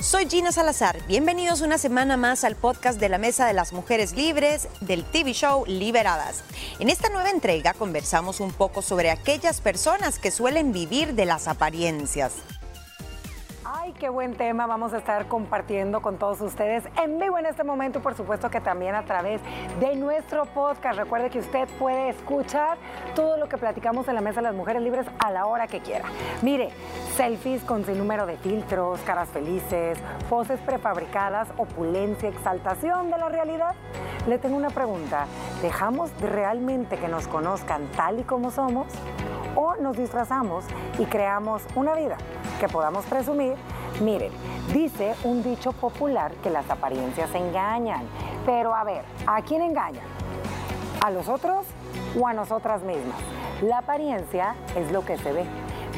Soy Gina Salazar. Bienvenidos una semana más al podcast de la Mesa de las Mujeres Libres del TV show Liberadas. En esta nueva entrega conversamos un poco sobre aquellas personas que suelen vivir de las apariencias. Qué buen tema vamos a estar compartiendo con todos ustedes en vivo en este momento, por supuesto que también a través de nuestro podcast. Recuerde que usted puede escuchar todo lo que platicamos en la Mesa de las Mujeres Libres a la hora que quiera. Mire, selfies con sin número de filtros, caras felices, poses prefabricadas, opulencia, exaltación de la realidad. Le tengo una pregunta. ¿Dejamos realmente que nos conozcan tal y como somos? ¿O nos disfrazamos y creamos una vida que podamos presumir? Miren, dice un dicho popular que las apariencias engañan. Pero a ver, ¿a quién engañan? ¿A los otros o a nosotras mismas? La apariencia es lo que se ve.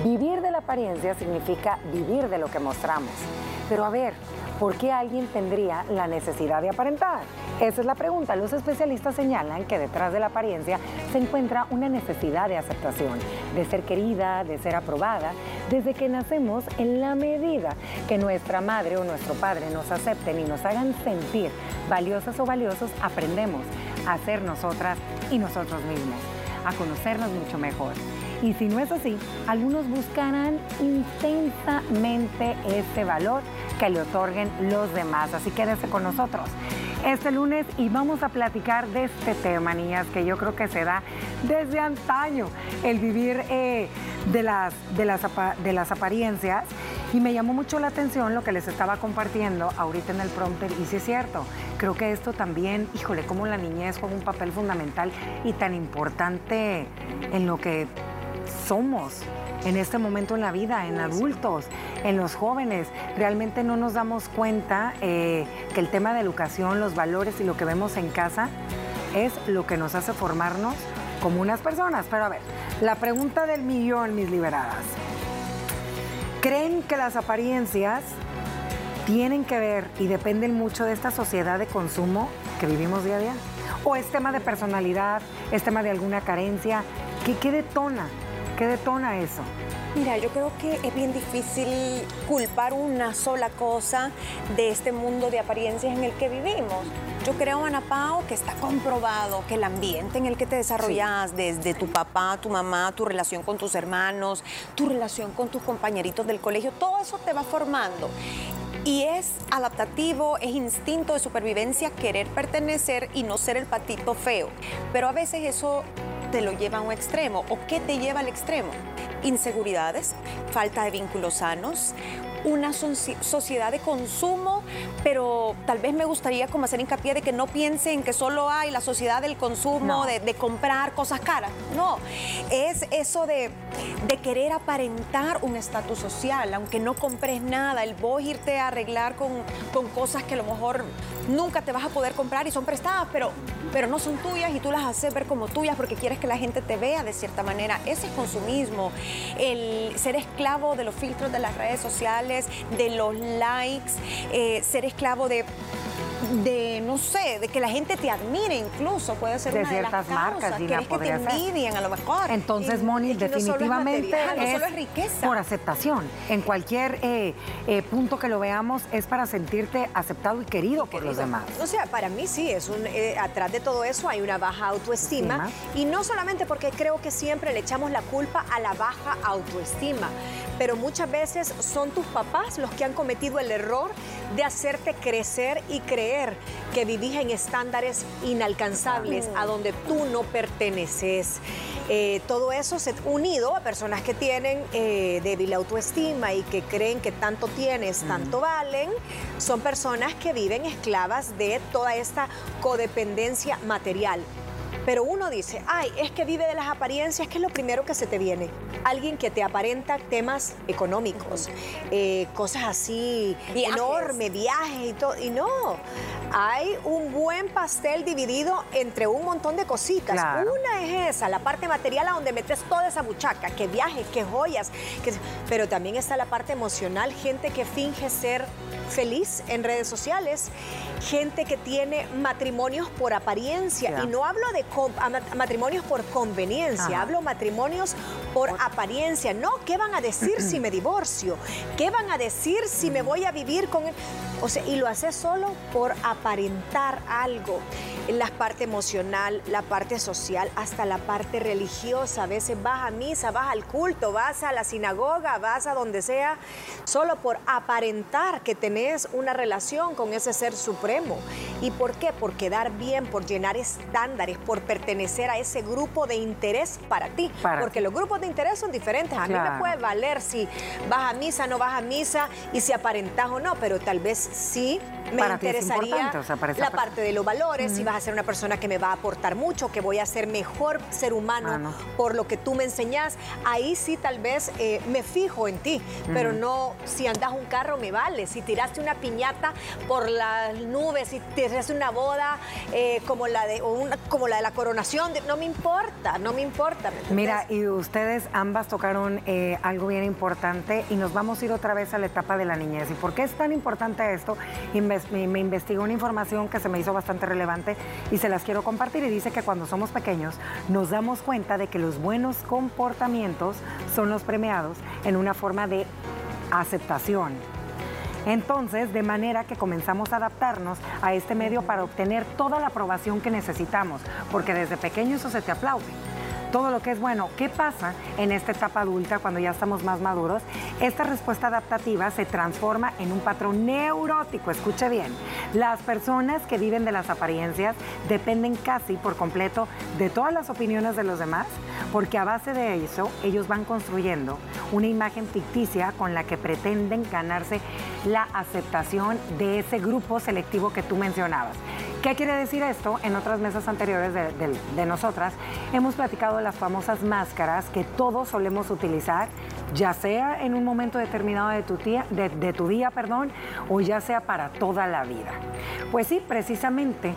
Vivir de la apariencia significa vivir de lo que mostramos. Pero a ver, ¿por qué alguien tendría la necesidad de aparentar? Esa es la pregunta. Los especialistas señalan que detrás de la apariencia se encuentra una necesidad de aceptación, de ser querida, de ser aprobada, desde que nacemos en la medida que nuestra madre o nuestro padre nos acepten y nos hagan sentir valiosas o valiosos, aprendemos a ser nosotras y nosotros mismos, a conocernos mucho mejor. Y si no es así, algunos buscarán intensamente ese valor que le otorguen los demás. Así quédese con nosotros este lunes y vamos a platicar de este tema, niñas, que yo creo que se da desde antaño, el vivir eh, de, las, de, las, de las apariencias. Y me llamó mucho la atención lo que les estaba compartiendo ahorita en el prompter, y sí es cierto, creo que esto también, híjole, como la niñez juega un papel fundamental y tan importante en lo que somos en este momento en la vida, en adultos, en los jóvenes. Realmente no nos damos cuenta eh, que el tema de educación, los valores y lo que vemos en casa es lo que nos hace formarnos como unas personas. Pero a ver, la pregunta del millón, mis liberadas. ¿Creen que las apariencias tienen que ver y dependen mucho de esta sociedad de consumo que vivimos día a día? ¿O es tema de personalidad, es tema de alguna carencia? ¿Qué, qué detona? ¿Qué detona eso? Mira, yo creo que es bien difícil culpar una sola cosa de este mundo de apariencias en el que vivimos. Yo creo, Ana Pao, que está comprobado que el ambiente en el que te desarrollas, desde tu papá, tu mamá, tu relación con tus hermanos, tu relación con tus compañeritos del colegio, todo eso te va formando. Y es adaptativo, es instinto de supervivencia querer pertenecer y no ser el patito feo. Pero a veces eso te lo lleva a un extremo. ¿O qué te lleva al extremo? Inseguridades, falta de vínculos sanos, una sociedad de consumo, pero tal vez me gustaría como hacer hincapié de que no piensen que solo hay la sociedad del consumo, de, comprar cosas caras. No, es eso de, querer aparentar un estatus social, aunque no compres nada, el vos irte a arreglar con, con cosas que a lo mejor nunca te vas a poder comprar y son prestadas, pero, pero no son tuyas y tú las haces ver como tuyas porque quieres que la gente te vea de cierta manera. Ese es consumismo, el ser esclavo de los filtros de las redes sociales, de los likes, eh, ser esclavo de de, no sé, de que la gente te admire incluso, puede ser de una ciertas de las marcas, Quieres que te envidien a lo mejor. Entonces, Moni, definitivamente es, riqueza. por aceptación. En cualquier eh, eh, punto que lo veamos es para sentirte aceptado y querido por los demás. O sea, para mí sí, es un, eh, atrás de todo eso hay una baja autoestima y no solamente porque creo que siempre le echamos la culpa a la baja autoestima, pero muchas veces son tus papás los que han cometido el error de hacerte crecer y creer que vivís en estándares inalcanzables a donde tú no perteneces. Eh, todo eso se unido a personas que tienen eh, débil autoestima y que creen que tanto tienes, tanto valen, son personas que viven esclavas de toda esta codependencia material. Pero uno dice, ay, es que vive de las apariencias, que es lo primero que se te viene. Alguien que te aparenta temas económicos, eh, cosas así enormes, viajes y todo. Y no, hay un buen pastel dividido entre un montón de cositas. Una es esa, la parte material a donde metes toda esa buchaca, que viajes, que joyas, pero también está la parte emocional, gente que finge ser feliz en redes sociales, gente que tiene matrimonios por apariencia, y no hablo de matrimonios por conveniencia, hablo matrimonios por apariencia. No, ¿qué van a decir si me divorcio? ¿Qué van a decir si me voy a vivir con él? O sea, y lo haces solo por aparentar algo. La parte emocional, la parte social, hasta la parte religiosa. A veces vas a misa, vas al culto, vas a la sinagoga, vas a donde sea, solo por aparentar que tenés una relación con ese ser supremo. ¿Y por qué? Por quedar bien, por llenar estándares, por pertenecer a ese grupo de interés para ti. Porque los grupos de interés son diferentes. A mí me puede valer si vas a misa, no vas a misa y si aparentas o no, pero tal vez sí me interesaría la parte de los valores, si vas a ser una persona que me va a aportar mucho, que voy a ser mejor ser humano por lo que tú me enseñas, ahí sí tal vez eh, me fijo en ti, pero no si andas un carro me vale, si tiraste una piñata por las nubes, si tiraste una boda eh, como, la de, como la de la coronación, no me importa, no me importa. Mira, y ustedes ambas tocaron eh, algo bien importante y nos vamos a ir otra vez a la etapa de la niñez. ¿Y por qué es tan importante esto? Me investigó una información que se me hizo bastante relevante y se las quiero compartir. Y dice que cuando somos pequeños nos damos cuenta de que los buenos comportamientos son los premiados en una forma de aceptación. Entonces, de manera que comenzamos a adaptarnos a este medio para obtener toda la aprobación que necesitamos, porque desde pequeño eso se te aplaude todo lo que es bueno. ¿Qué pasa en esta etapa adulta cuando ya estamos más maduros? Esta respuesta adaptativa se transforma en un patrón neurótico. Escuche bien, las personas que viven de las apariencias dependen casi por completo de todas las opiniones de los demás, porque a base de eso ellos van construyendo una imagen ficticia con la que pretenden ganarse la aceptación de ese grupo selectivo que tú mencionabas. ¿Qué quiere decir esto? En otras mesas anteriores de, nosotras hemos platicado las famosas máscaras que todos solemos utilizar, ya sea en un momento determinado de tu, de tu día, perdón, o ya sea para toda la vida. Pues sí, precisamente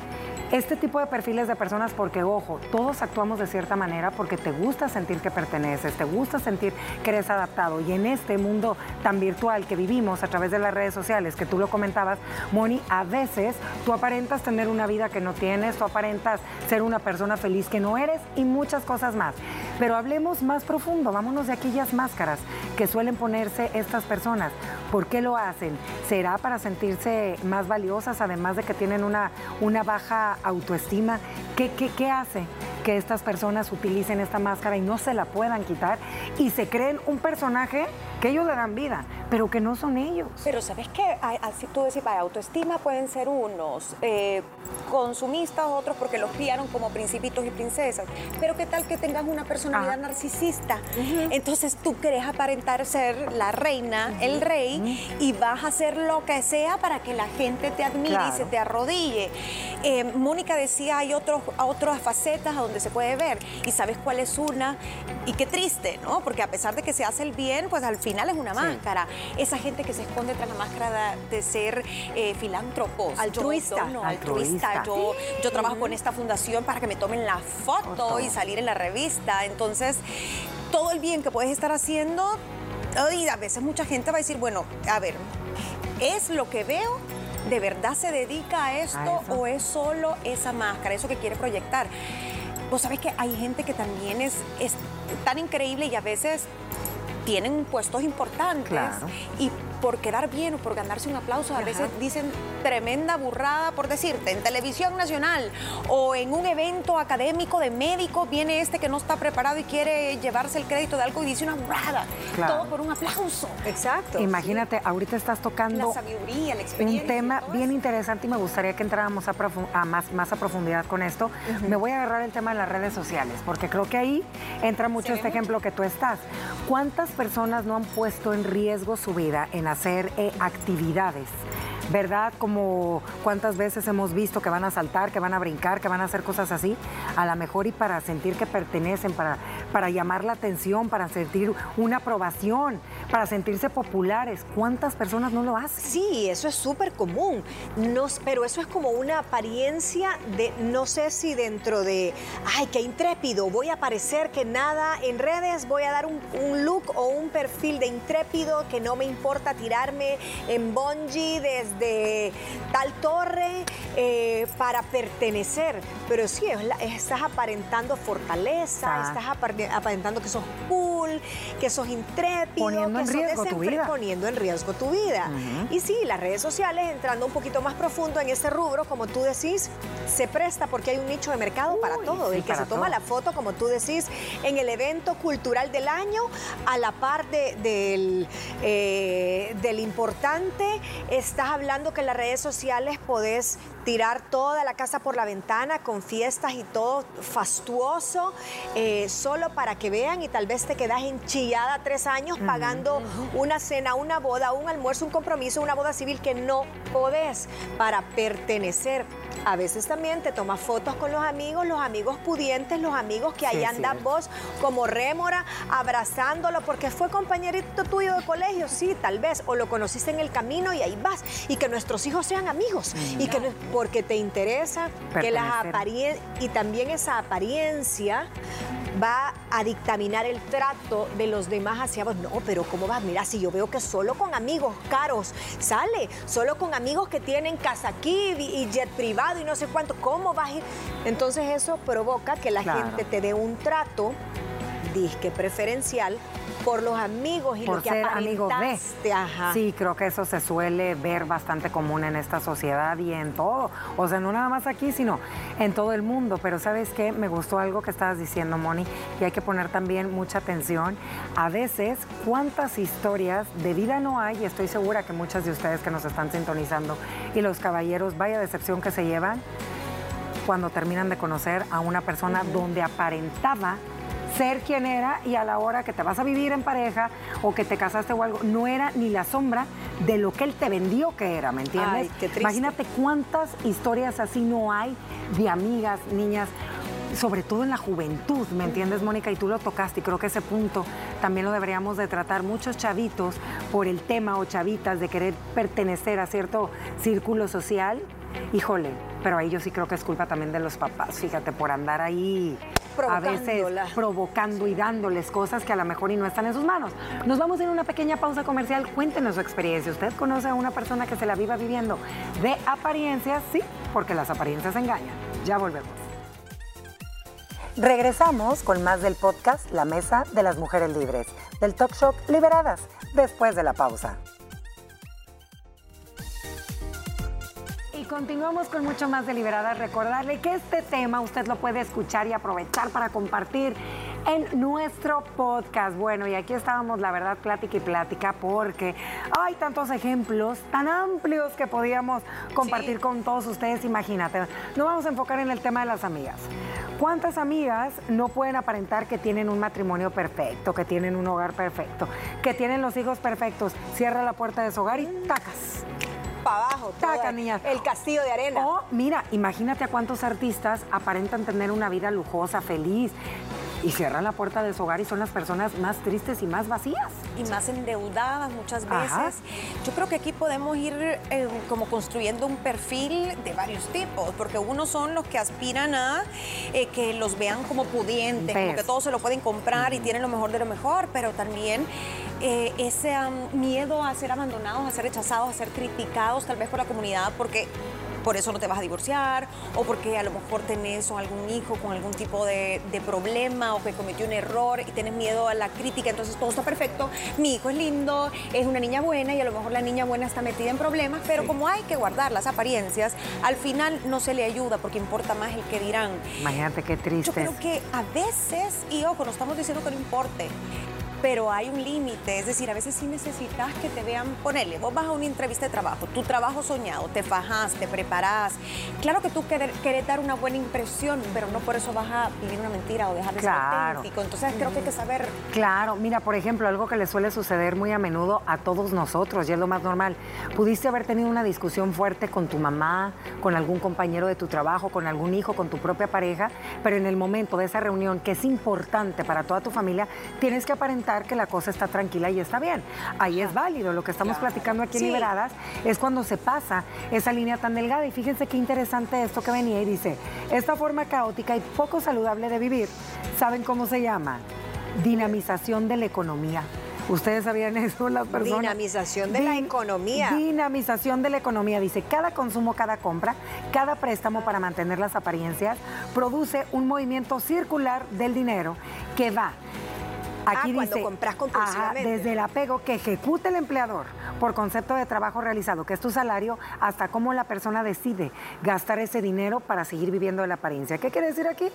este tipo de perfiles de personas, porque ojo, todos actuamos de cierta manera porque te gusta sentir que perteneces, te gusta sentir que eres adaptado. Y en este mundo tan virtual que vivimos a través de las redes sociales, que tú lo comentabas, Moni, a veces tú aparentas tener una vida que no tienes, tú aparentas ser una persona feliz que no eres y muchas cosas más. Pero hablemos más profundo, vámonos de aquellas máscaras que suelen ponerse estas personas. ¿Por qué lo hacen? ¿Será para sentirse más valiosas, además de que tienen una, una baja autoestima? ¿Qué, qué, qué hace que estas personas utilicen esta máscara y no se la puedan quitar y se creen un personaje que ellos le dan vida, pero que no son ellos? Pero ¿sabes qué? Así tú decís, para autoestima pueden ser unos eh, consumistas, otros porque los criaron como principitos y princesas, pero ¿qué tal que tengas una personalidad narcisista? Entonces tú querés aparentar ser la reina, el rey, y vas a hacer lo que sea para que la gente te admire y se te arrodille. Eh, Mónica decía, hay otros, otras facetas a donde se puede ver. ¿Y sabes cuál es una? Y qué triste, ¿no? Porque a pesar de que se hace el bien, pues al final es una máscara. Esa gente que se esconde tras la máscara de, ser eh, filántropos. Altruista. no, altruista. Yo, yo trabajo con esta fundación para que me tomen la foto y salir en la revista. Entonces, todo el bien que puedes estar haciendo y a veces mucha gente va a decir, bueno, a ver, ¿es lo que veo? ¿De verdad se dedica a esto o es solo esa máscara, eso que quiere proyectar? Vos sabés que hay gente que también es, es tan increíble y a veces tienen puestos importantes y por quedar bien o por ganarse un aplauso, a veces dicen tremenda burrada, por decirte, en televisión nacional o en un evento académico de médico viene este que no está preparado y quiere llevarse el crédito de algo y dice una burrada. Todo por un aplauso. Exacto. Imagínate, ahorita estás tocando la sabiduría, la experiencia. Un tema bien interesante y me gustaría que entráramos a, más, más a profundidad con esto. Me voy a agarrar el tema de las redes sociales, porque creo que ahí entra mucho este ejemplo que tú estás. ¿Cuántas personas no han puesto en riesgo su vida en hacer eh, actividades ¿verdad? Como cuántas veces hemos visto que van a saltar, que van a brincar, que van a hacer cosas así, a lo mejor y para sentir que pertenecen, para, para llamar la atención, para sentir una aprobación, para sentirse populares. ¿Cuántas personas no lo hacen? Sí, eso es súper común, no, pero eso es como una apariencia de, no sé si dentro de, ay, qué intrépido, voy a parecer que nada en redes, voy a dar un, un look o un perfil de intrépido que no me importa tirarme en bungee desde de tal torre para pertenecer. Pero sí, estás aparentando fortaleza, estás aparentando que sos cool, que sos intrépido, poniendo que en sos riesgo tu vida. poniendo en riesgo tu vida. Y sí, las redes sociales, entrando un poquito más profundo en ese rubro, como tú decís, se presta porque hay un nicho de mercado para todo. sí, el que se toma la foto, como tú decís, en el evento cultural del año, a la par de- del, eh, del importante, estás hablando que en las redes sociales podés tirar toda la casa por la ventana con fiestas y todo fastuoso, eh, solo para que vean y tal vez te quedas enchillada tres años pagando una cena, una boda, un almuerzo, un compromiso, una boda civil que no podés para pertenecer. A veces también te tomas fotos con los amigos, los amigos pudientes, los amigos que ahí Sí, andas sí. vos como rémora, abrazándolo porque fue compañerito tuyo de colegio, sí, tal vez, o lo conociste en el camino y ahí vas. Y que nuestros hijos sean amigos y que porque te interesa que las Pertenecer. aparien y también esa apariencia va a dictaminar el trato de los demás hacia vos. No, pero ¿cómo vas? Mira, si yo veo que solo con amigos caros sale, solo con amigos que tienen casa aquí y y jet privado y no sé cuánto, ¿cómo vas a ir? Entonces eso provoca que la Claro. gente te dé un trato disque preferencial por los amigos y por lo que ser amigo de. Ajá. Sí, creo que eso se suele ver bastante común en esta sociedad y en todo. O sea, no nada más aquí, sino en todo el mundo. Pero ¿sabes qué? Me gustó algo que estabas diciendo, Moni, y hay que poner también mucha atención. A veces, ¿cuántas historias de vida no hay? Y estoy segura que muchas de ustedes que nos están sintonizando y los caballeros, vaya decepción que se llevan cuando terminan de conocer a una persona donde aparentaba ser quien era y a la hora que te vas a vivir en pareja o que te casaste o algo, no era ni la sombra de lo que él te vendió que era, ¿me entiendes? Ay, qué triste. Imagínate cuántas historias así no hay de amigas, niñas, sobre todo en la juventud, ¿me entiendes, Mónica? Y tú lo tocaste y creo que ese punto también lo deberíamos de tratar muchos chavitos por el tema o chavitas de querer pertenecer a cierto círculo social. Híjole, pero ahí yo sí creo que es culpa también de los papás, fíjate, por andar ahí a veces provocando y dándoles cosas que a lo mejor y no están en sus manos. Nos vamos a ir a una pequeña pausa comercial. Cuéntenos su experiencia. ¿Usted conoce a una persona que se la viva viviendo de apariencias? Sí, porque las apariencias engañan. Ya volvemos. Regresamos con más del podcast La Mesa de las Mujeres Libres, del Talk Show Liberadas, después de la pausa. Y continuamos con mucho más de Liberadas. Recordarle que este tema usted lo puede escuchar y aprovechar para compartir en nuestro podcast. Bueno, y aquí estábamos, la verdad, plática y plática, porque hay tantos ejemplos tan amplios que podíamos compartir con todos ustedes. Imagínate, no vamos a enfocar en el tema de las amigas. ¿Cuántas amigas no pueden aparentar que tienen un matrimonio perfecto, que tienen un hogar perfecto, que tienen los hijos perfectos? Cierra la puerta de su hogar y tacas. Para abajo, Taca, niña. el castillo de arena. O, mira, imagínate a cuántos artistas aparentan tener una vida lujosa, feliz, y cierran la puerta de su hogar y son las personas más tristes y más vacías. y más endeudadas muchas veces. Ajá. Yo creo que aquí podemos ir eh, como construyendo un perfil de varios tipos, porque unos son los que aspiran a eh, que los vean como pudientes, como que todos se lo pueden comprar y tienen lo mejor de lo mejor, pero también eh, ese am, miedo a ser abandonados, a ser rechazados, a ser criticados tal vez por la comunidad, porque por eso no te vas a divorciar o porque a lo mejor tenés algún hijo con algún tipo de, de problema o que cometió un error y tienes miedo a la crítica, entonces todo está perfecto, mi hijo es lindo, es una niña buena y a lo mejor la niña buena está metida en problemas, pero como hay que guardar las apariencias, al final no se le ayuda porque importa más el que dirán. Imagínate qué Yo triste. creo que a veces, y ojo, no estamos diciendo que no importe, pero hay un límite, es decir, a veces sí necesitas que te vean, ponele, vos vas a una entrevista de trabajo, tu trabajo soñado, te fajas, te preparás, claro que tú querer- querés dar una buena impresión, pero no por eso vas a vivir una mentira o dejar de ser auténtico, entonces creo que hay que saber Claro, mira, por ejemplo, algo que le suele suceder muy a menudo a todos nosotros, y es lo más normal. Pudiste haber tenido una discusión fuerte con tu mamá, con algún compañero de tu trabajo, con algún hijo, con tu propia pareja, pero en el momento de esa reunión, que es importante para toda tu familia, tienes que aparentar que la cosa está tranquila y está bien. Ahí es válido. Lo que estamos platicando aquí en Sí. Liberadas es cuando se pasa esa línea tan delgada. Y fíjense qué interesante esto que venía y dice, esta forma caótica y poco saludable de vivir, ¿saben cómo se llama? Dinamización de la economía. Ustedes sabían eso, las personas. Dinamización de la economía. Dinamización de la economía. Dice, cada consumo, cada compra, cada préstamo para mantener las apariencias produce un movimiento circular del dinero que va Aquí ah, cuando compras compulsivamente. desde el apego que ejecuta el empleador por concepto de trabajo realizado, que es tu salario, hasta cómo la persona decide gastar ese dinero para seguir viviendo de la apariencia. ¿Qué quiere decir aquí?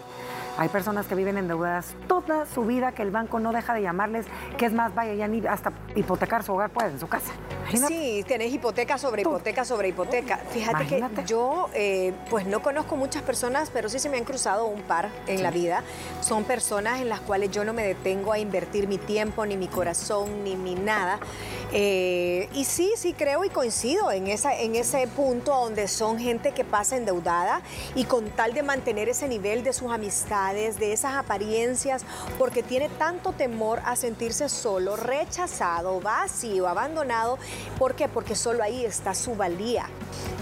Hay personas que viven endeudadas toda su vida, que el banco no deja de llamarles, que es más, vaya, ya ni hasta hipotecar su hogar puede en su casa. Sí, tienes hipoteca sobre hipoteca sobre hipoteca. Fíjate que yo, eh, pues no conozco muchas personas, pero sí se me han cruzado un par en la vida. Son personas en las cuales yo no me detengo a invertir mi tiempo, ni mi corazón, ni mi nada. Eh, y sí, sí creo y coincido en, esa, en ese punto donde son gente que pasa endeudada y con tal de mantener ese nivel de sus amistades, de esas apariencias, porque tiene tanto temor a sentirse solo, rechazado, vacío, abandonado. ¿Por qué? Porque solo ahí está su valía.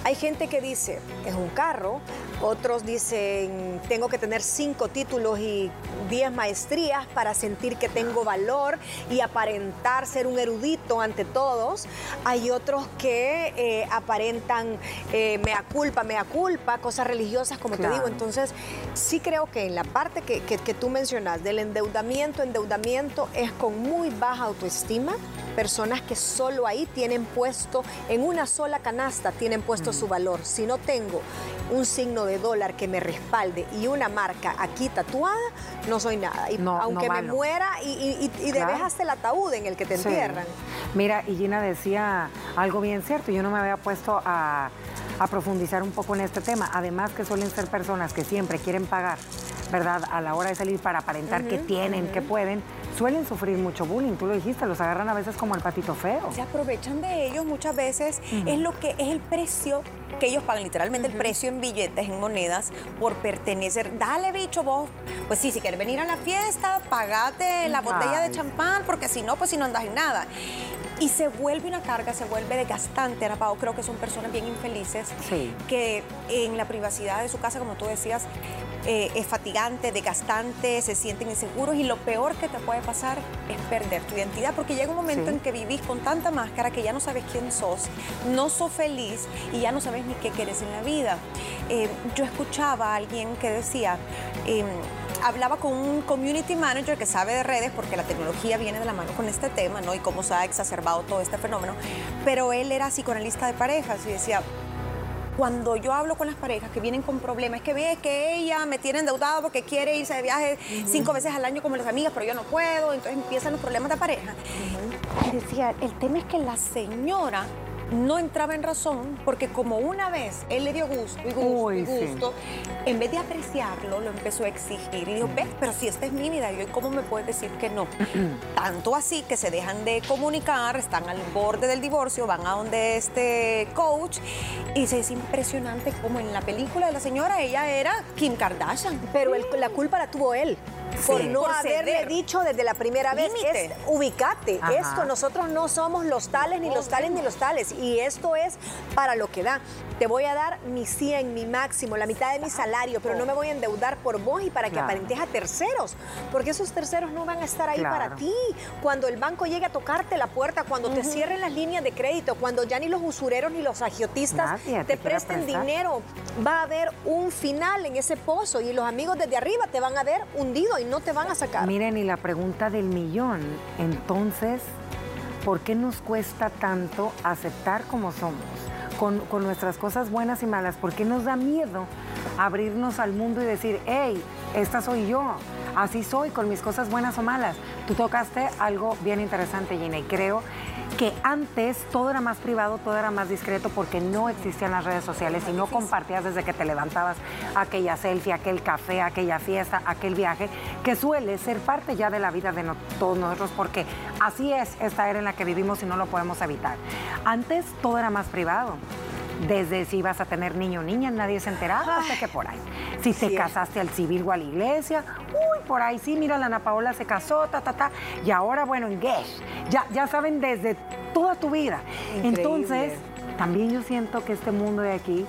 Hay gente que dice, es un carro, otros dicen, tengo que tener cinco títulos y diez maestrías para sentir que tengo valor y aparentar ser un erudito ante todos. Hay otros que eh, aparentan eh, mea culpa, mea culpa, cosas religiosas, como te digo. Entonces, sí creo que en la parte que, que tú mencionas del endeudamiento, endeudamiento es con muy baja autoestima, personas que solo ahí tienen puesto, en una sola canasta tienen puesto su valor. Si no tengo un signo de dólar que me respalde y una marca aquí tatuada, no soy nada. Y aunque me muera y, y, hasta el ataúd en el que te entierran. Mira, y Gina decía algo bien cierto, yo no me había puesto a, a profundizar un poco en este tema. Además que suelen ser personas que siempre quieren pagar, ¿verdad? A la hora de salir para aparentar que tienen, que pueden, suelen sufrir mucho bullying, tú lo dijiste, los agarran a veces como el patito feo. Se aprovechan de ellos muchas veces, es lo que es el precio que ellos pagan, literalmente el precio en billetes, en monedas, por pertenecer. Dale, bicho, vos, pues sí, si quieres venir a la fiesta, pagate la botella de champán, porque si no, pues si no andas en nada. Y se vuelve una carga, se vuelve desgastante, Ana Pao. Creo que son personas bien infelices que en la privacidad de su casa, como tú decías, eh, es fatigante, desgastante, se sienten inseguros y lo peor que te puede pasar es perder tu identidad porque llega un momento en que vivís con tanta máscara que ya no sabes quién sos, no sos feliz y ya no sabes ni qué quieres en la vida. Eh, yo escuchaba a alguien que decía, em, hablaba con un community manager que sabe de redes porque la tecnología viene de la mano con este tema, ¿no? Y cómo se ha exacerbado todo este fenómeno. Pero él era psicoanalista de parejas y decía, cuando yo hablo con las parejas que vienen con problemas, es que ve que ella me tiene endeudado porque quiere irse de viaje cinco veces al año como las amigas, pero yo no puedo, entonces empiezan los problemas de pareja. Y decía, el tema es que la señora no entraba en razón porque como una vez él le dio gusto y gusto y gusto, en vez de apreciarlo, lo empezó a exigir y dijo, ves, pero si esta es mi vida, ¿y cómo me puedes decir que no? Tanto así que se dejan de comunicar, están al borde del divorcio, van a donde este coach y es impresionante como en la película de la señora ella era Kim Kardashian. Pero la culpa la tuvo él por no haberle dicho desde la primera vez, es ubicate, esto, nosotros no somos los tales, ni los tales, ni los tales, y esto es para lo que da. Te voy a dar mi 100, mi máximo, la mitad de mi salario, pero no me voy a endeudar por vos y para que aparentes a terceros, porque esos terceros no van a estar ahí para ti. Cuando el banco llegue a tocarte la puerta, cuando te cierren las líneas de crédito, cuando ya ni los usureros ni los agiotistas te presten dinero, va a haber un final en ese pozo y los amigos desde arriba te van a ver hundido y no te van a sacar. Miren, y la pregunta del millón, entonces, ¿por qué nos cuesta tanto aceptar como somos? Con, con, nuestras cosas buenas y malas, ¿por qué nos da miedo abrirnos al mundo y decir, hey, esta soy yo, así soy con mis cosas buenas o malas? Tú tocaste algo bien interesante, Gina, y creo que antes todo era más privado, todo era más discreto porque no existían las redes sociales y no compartías desde que te levantabas aquella selfie, aquel café, aquella fiesta, aquel viaje, que suele ser parte ya de la vida de todos nosotros porque así es esta era en la que vivimos y no lo podemos evitar. Antes todo era más privado desde si ibas a tener niño o niña, nadie se enteraba, hasta que por ahí. Si te casaste al civil o a la iglesia, uy, por ahí sí, mira, la Ana Paola se casó, ta, ta, ta, y ahora, bueno, en Gesh, ya, ya saben desde toda tu vida. Entonces, también yo siento que este mundo de aquí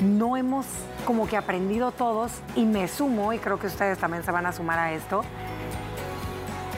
no hemos como que aprendido todos, y me sumo, y creo que ustedes también se van a sumar a esto,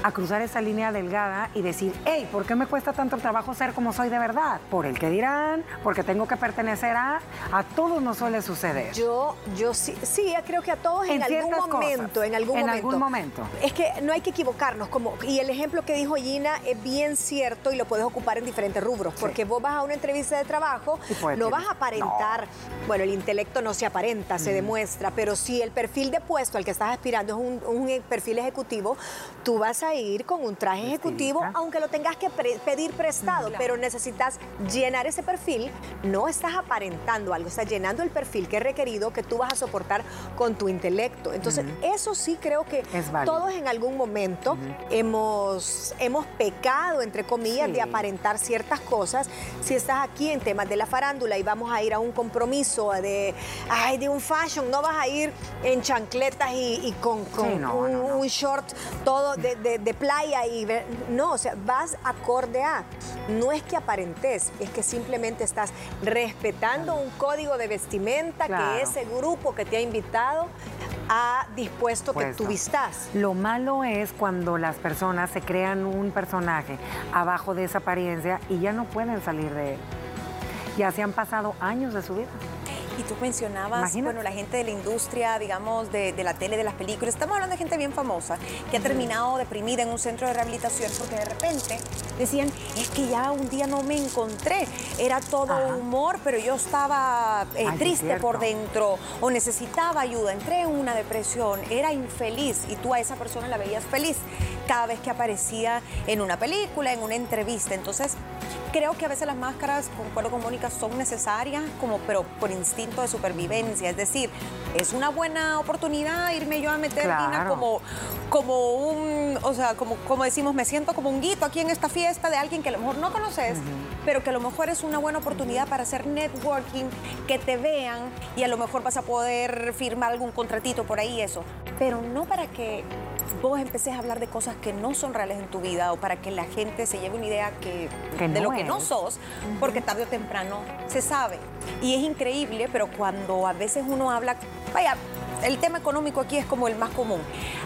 a cruzar esa línea delgada y decir, hey, ¿por qué me cuesta tanto trabajo ser como soy de verdad? Por el que dirán, porque tengo que pertenecer a, a todos nos suele suceder. Yo, yo sí, sí, creo que a todos en, algún momento, en algún en momento. algún momento. Es que no hay que equivocarnos, como, y el ejemplo que dijo Gina es bien cierto y lo puedes ocupar en diferentes rubros, porque vos vas a una entrevista de trabajo, no vas a aparentar, bueno, el intelecto no se aparenta, se demuestra, pero si el perfil de puesto al que estás aspirando es un, un perfil ejecutivo, tú vas a ir con un traje ejecutivo, aunque lo tengas que pedir prestado, pero necesitas llenar ese perfil, no estás aparentando algo, estás llenando el perfil que es requerido que tú vas a soportar con tu intelecto. Entonces, eso sí creo que todos en algún momento hemos, hemos pecado, entre comillas, de aparentar ciertas cosas. Si estás aquí en temas de la farándula y vamos a ir a un compromiso de, ay, de un fashion, no vas a ir en chancletas y, con, un, short todo de, playa y no, o sea, vas acorde a. No es que aparentes, es que simplemente estás respetando un código de vestimenta que ese grupo que te ha invitado ha dispuesto que tú vistas. Lo malo es cuando las personas se crean un personaje abajo de esa apariencia y ya no pueden salir de él. Ya se han pasado años de su vida. Y tú mencionabas, bueno, la gente de la industria, digamos, de, la tele, de las películas. Estamos hablando de gente bien famosa que ha terminado deprimida en un centro de rehabilitación porque de repente decían, es que ya un día no me encontré. Era todo humor, pero yo estaba eh, triste por dentro o necesitaba ayuda. Entré en una depresión, era infeliz y tú a esa persona la veías feliz cada vez que aparecía en una película, en una entrevista. Entonces, creo que a veces las máscaras, concuerdo con Mónica, son necesarias, como, pero por instinto de supervivencia. Es decir, es una buena oportunidad irme yo a meter como, como un, o sea, como, como decimos, me siento como un guito aquí en esta fiesta de alguien que a lo mejor no conoces, pero que a lo mejor es una buena oportunidad para hacer networking, que te vean y a lo mejor vas a poder firmar algún contratito por ahí, eso. Pero no para que vos empecés a hablar de cosas que no son reales en tu vida o para que la gente se lleve una idea que, de lo que no sos, porque tarde o temprano se sabe. Y es increíble, pero cuando a veces uno habla, vaya, el tema económico aquí es como el más común.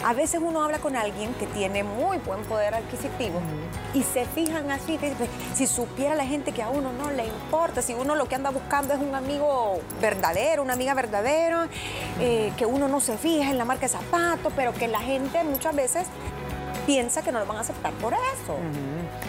A veces uno habla con alguien que tiene muy buen poder adquisitivo y se fijan así, si supiera la gente que a uno no le importa, si uno lo que anda buscando es un amigo verdadero, una amiga verdadera, eh, que uno no se fija en la marca de zapatos, pero que la gente muchas veces piensa que no lo van a aceptar por eso.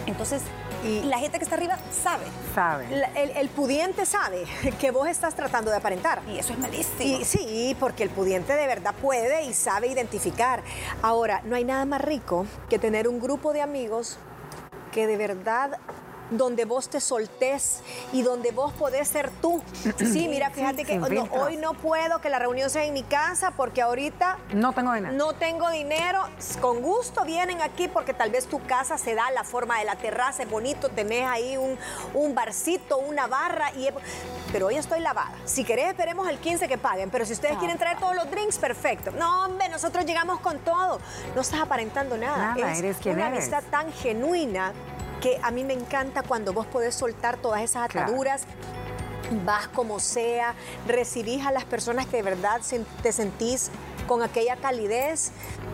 Entonces, y la gente que está arriba sabe. Sabe. el, pudiente sabe que vos estás tratando de aparentar. Y eso es malísimo. Y, sí, porque el pudiente de verdad puede y sabe identificar. Ahora, no hay nada más rico que tener un grupo de amigos que de verdad donde vos te soltés y donde vos podés ser tú. Sí, mira, fíjate que hoy no puedo que la reunión sea en mi casa porque ahorita no tengo dinero. No tengo dinero. Con gusto vienen aquí porque tal vez tu casa se da la forma de la terraza, es bonito, tenés ahí un, un barcito, una barra, y pero hoy estoy lavada. Si querés, esperemos el 15 que paguen, pero si ustedes quieren traer todos los drinks, perfecto. No, hombre, nosotros llegamos con todo. No estás aparentando nada. Nada, es eres quien una amistad tan genuina que a mí me encanta cuando vos podés soltar todas esas ataduras. Vas como sea, recibís a las personas que de verdad te sentís con aquella calidez.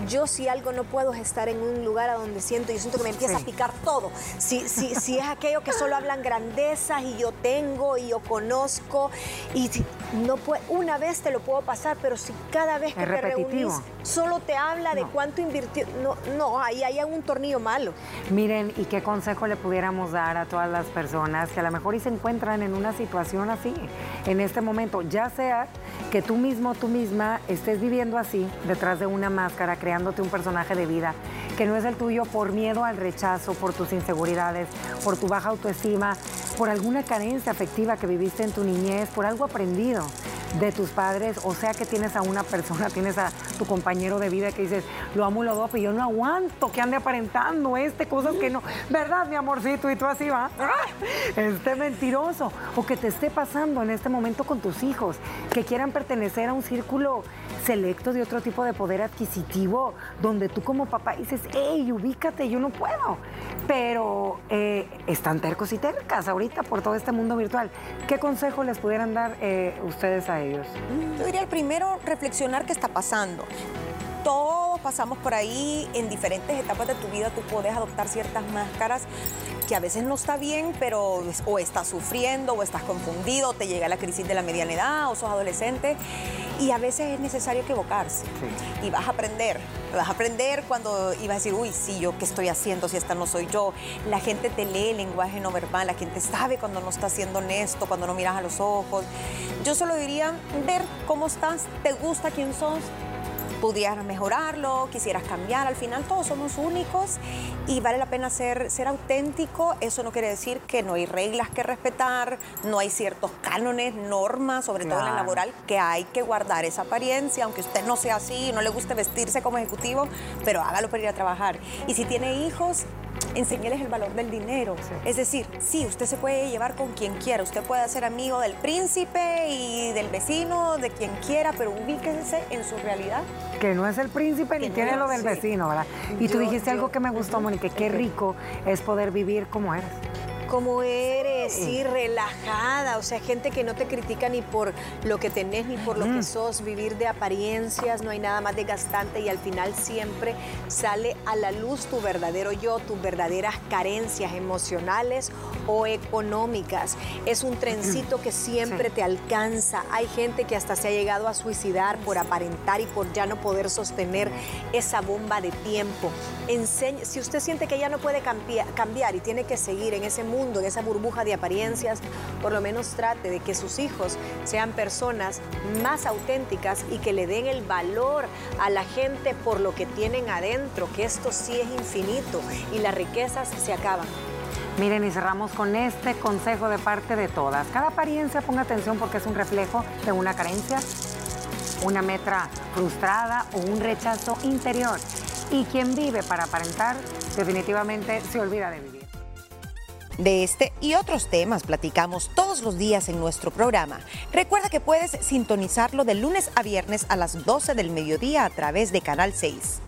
Yo si algo no puedo es estar en un lugar a donde siento, yo siento que me empieza a picar todo. Si, si, si es aquello que solo hablan grandezas y yo tengo y yo conozco y no una vez te lo puedo pasar, pero si cada vez que te reunís solo te habla de cuánto invirtió, no, no, ahí hay un tornillo malo. Miren, ¿y qué consejo le pudiéramos dar a todas las personas que a lo mejor y se encuentran en una situación así, en este momento, ya sea que tú mismo, tú misma estés viviendo así, detrás de una máscara, creándote un personaje de vida que no es el tuyo por miedo al rechazo, por tus inseguridades, por tu baja autoestima, por alguna carencia afectiva que viviste en tu niñez, por algo aprendido de tus padres, o sea que tienes a una persona, tienes a tu compañero de vida que dices, lo amo, lo doy, y yo no aguanto que ande aparentando este, cosas que no, ¿verdad, mi amorcito? Y tú así va, este mentiroso, o que te esté pasando en este momento con tus hijos, que quieran pertenecer a un círculo selecto de otro tipo de poder adquisitivo, donde tú como papá dices, hey, ubícate, yo no puedo. Pero eh, están tercos y tercas ahorita por todo este mundo virtual. ¿Qué consejo les pudieran dar eh, ustedes a Yo diría el primero, reflexionar qué está pasando. Todos pasamos por ahí en diferentes etapas de tu vida, tú puedes adoptar ciertas máscaras que a veces no está bien, pero o estás sufriendo, o estás confundido, o te llega la crisis de la mediana edad, o sos adolescente, y a veces es necesario equivocarse. Y vas a aprender, vas a aprender cuando ibas a decir, uy, sí, yo qué estoy haciendo si esta no soy yo. La gente te lee el lenguaje no verbal, la gente sabe cuando no estás siendo honesto, cuando no miras a los ojos. Yo solo diría, ver cómo estás, te gusta quién sos, pudieras mejorarlo, quisieras cambiar, al final todos somos únicos y vale la pena ser, ser auténtico. Eso no quiere decir que no hay reglas que respetar, no hay ciertos cánones, normas, sobre todo en la laboral, que hay que guardar esa apariencia, aunque usted no sea así, no le guste vestirse como ejecutivo, pero hágalo para ir a trabajar. Y si tiene hijos, enseñarles el valor del dinero. Es decir, sí, usted se puede llevar con quien quiera, usted puede ser amigo del príncipe y del vecino, de quien quiera, pero ubíquese en su realidad. Que no es el príncipe ni tiene lo del vecino, ¿verdad? Y tú dijiste algo que me gustó, Mónica, qué rico es poder vivir como eres. Como eres, sí, relajada, o sea, gente que no te critica ni por lo que tenés ni por lo que sos, vivir de apariencias, no hay nada más desgastante y al final siempre sale a la luz tu verdadero yo, tus verdaderas carencias emocionales o económicas. Es un trencito que siempre te alcanza. Hay gente que hasta se ha llegado a suicidar por aparentar y por ya no poder sostener esa bomba de tiempo. si usted siente que ya no puede cambiar y tiene que seguir en ese mundo, en esa burbuja apariencias, por lo menos trate de que sus hijos sean personas más auténticas y que le den el valor a la gente por lo que tienen adentro, que esto sí es infinito y las riquezas se acaban. Miren, y cerramos con este consejo de parte de todas. Cada apariencia ponga atención porque es un reflejo de una carencia, una metra frustrada o un rechazo interior. Y quien vive para aparentar definitivamente se olvida de vivir. De este y otros temas platicamos todos los días en nuestro programa. Recuerda que puedes sintonizarlo de lunes a viernes a las 12 del mediodía a través de Canal 6.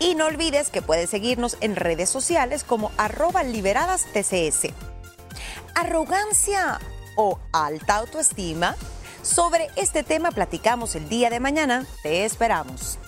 Y no olvides que puedes seguirnos en redes sociales como arroba liberadas TCS. Arrogancia o alta autoestima. Sobre este tema platicamos el día de mañana. Te esperamos.